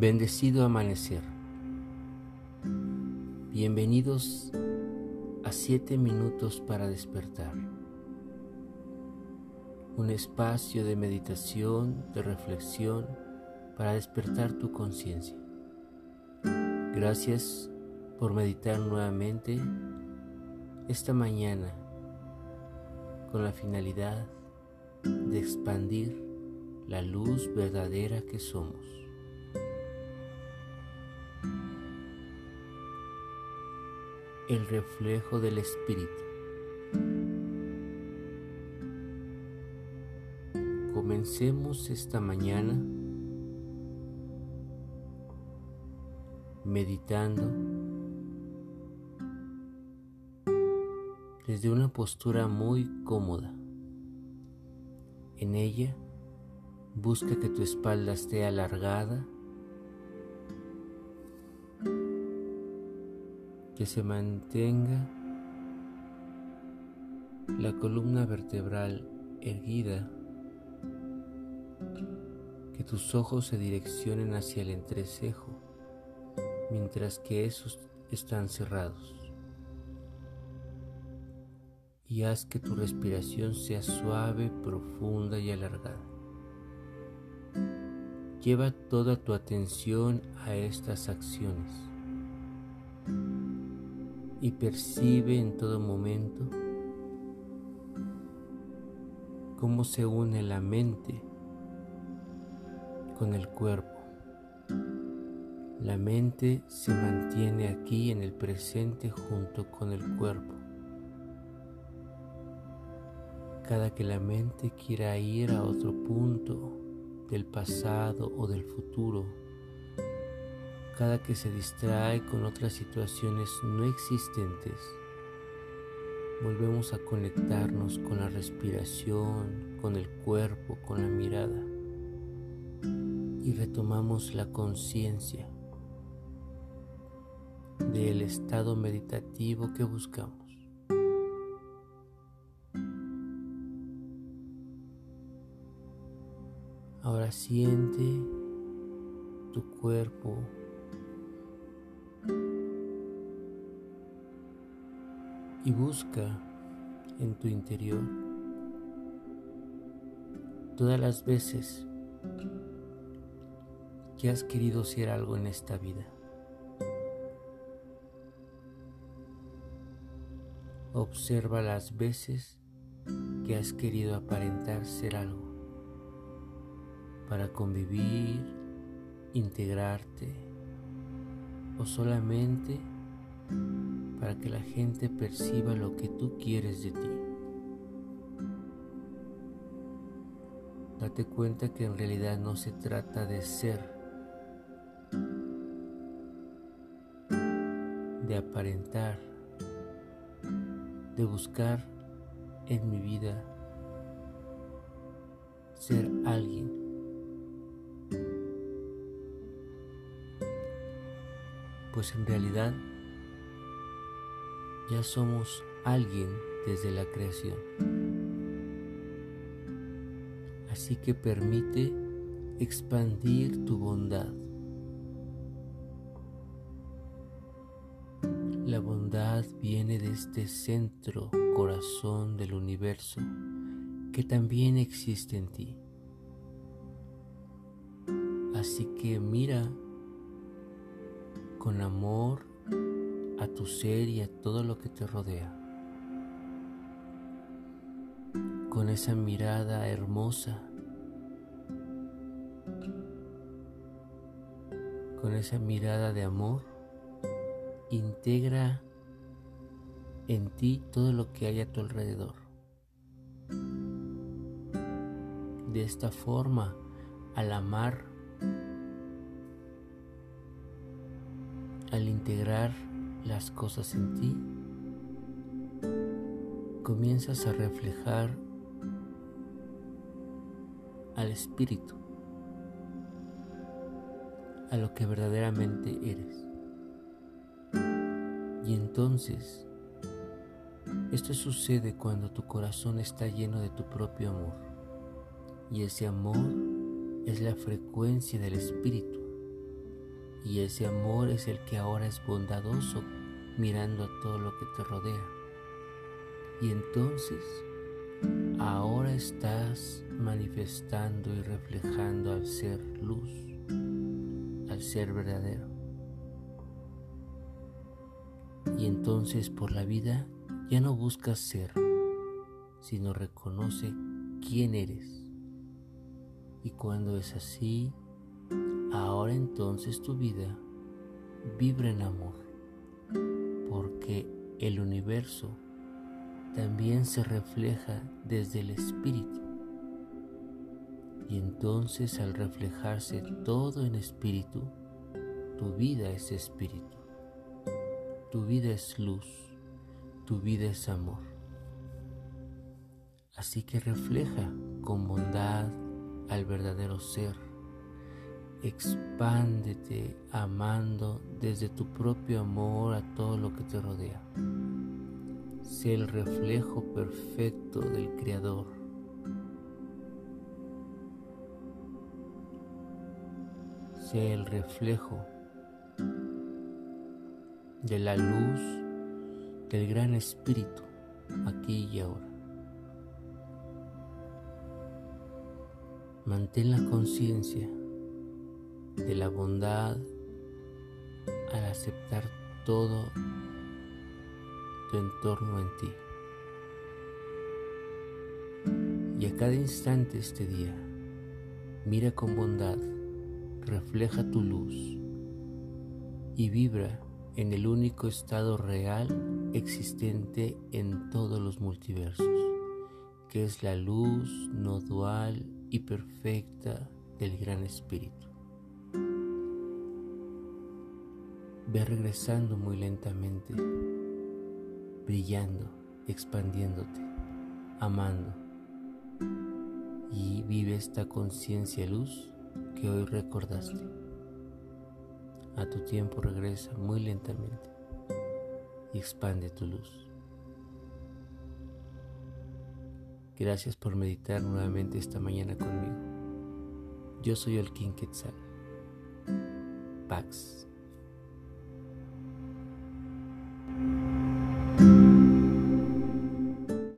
Bendecido amanecer. Bienvenidos a 7 minutos para despertar. Un espacio de meditación, de reflexión para despertar tu conciencia. Gracias por meditar nuevamente esta mañana con la finalidad de expandir la luz verdadera que somos. El reflejo del Espíritu. Comencemos esta mañana meditando desde una postura muy cómoda. En ella, busca que tu espalda esté alargada que se mantenga la columna vertebral erguida, que tus ojos se direccionen hacia el entrecejo, mientras que esos están cerrados. Y haz que tu respiración sea suave, profunda y alargada. Lleva toda tu atención a estas acciones y percibe en todo momento cómo se une la mente con el cuerpo. La mente se mantiene aquí en el presente junto con el cuerpo. Cada que la mente quiera ir a otro punto del pasado o del futuro, cada que se distrae con otras situaciones no existentes, volvemos a conectarnos con la respiración, con el cuerpo, con la mirada y retomamos la conciencia del estado meditativo que buscamos. Ahora siente tu cuerpo y busca en tu interior todas las veces que has querido ser algo en esta vida. Observa las veces que has querido aparentar ser algo para convivir, integrarte o solamente para que la gente perciba lo que tú quieres de ti. Date cuenta que en realidad no se trata de ser, de aparentar, de buscar en mi vida ser alguien. Pues en realidad ya somos alguien desde la creación. Así que permite expandir tu bondad. La bondad viene de este centro, corazón del universo, que también existe en ti. Así que mira con amor a tu ser y a todo lo que te rodea. Con esa mirada hermosa, con esa mirada de amor, integra en ti todo lo que hay a tu alrededor. De esta forma, al amar, al integrar las cosas en ti, comienzas a reflejar al espíritu, a lo que verdaderamente eres. Y entonces, esto sucede cuando tu corazón está lleno de tu propio amor. Y ese amor es la frecuencia del espíritu, Y ese amor es el que ahora es bondadoso mirando a todo lo que te rodea. Y entonces, ahora estás manifestando y reflejando al ser luz, al ser verdadero. Y entonces por la vida ya no buscas ser, sino reconoce quién eres. Y cuando es así, ahora entonces tu vida vibra en amor, porque el universo también se refleja desde el espíritu. Y entonces al reflejarse todo en espíritu, tu vida es espíritu, tu vida es luz, tu vida es amor. Así que refleja con bondad al verdadero ser. Expándete amando desde tu propio amor a todo lo que te rodea. Sé el reflejo perfecto del Creador. Sé el reflejo de la luz del gran Espíritu aquí y ahora. Mantén la conciencia de la bondad al aceptar todo tu entorno en ti. Y a cada instante este día, mira con bondad, refleja tu luz y vibra en el único estado real existente en todos los multiversos, que es la luz no dual y perfecta del Gran Espíritu. Ve regresando muy lentamente, brillando, expandiéndote, amando. Y vive esta conciencia luz que hoy recordaste. A tu tiempo regresa muy lentamente y expande tu luz. Gracias por meditar nuevamente esta mañana conmigo. Yo soy el King Quetzal. Pax.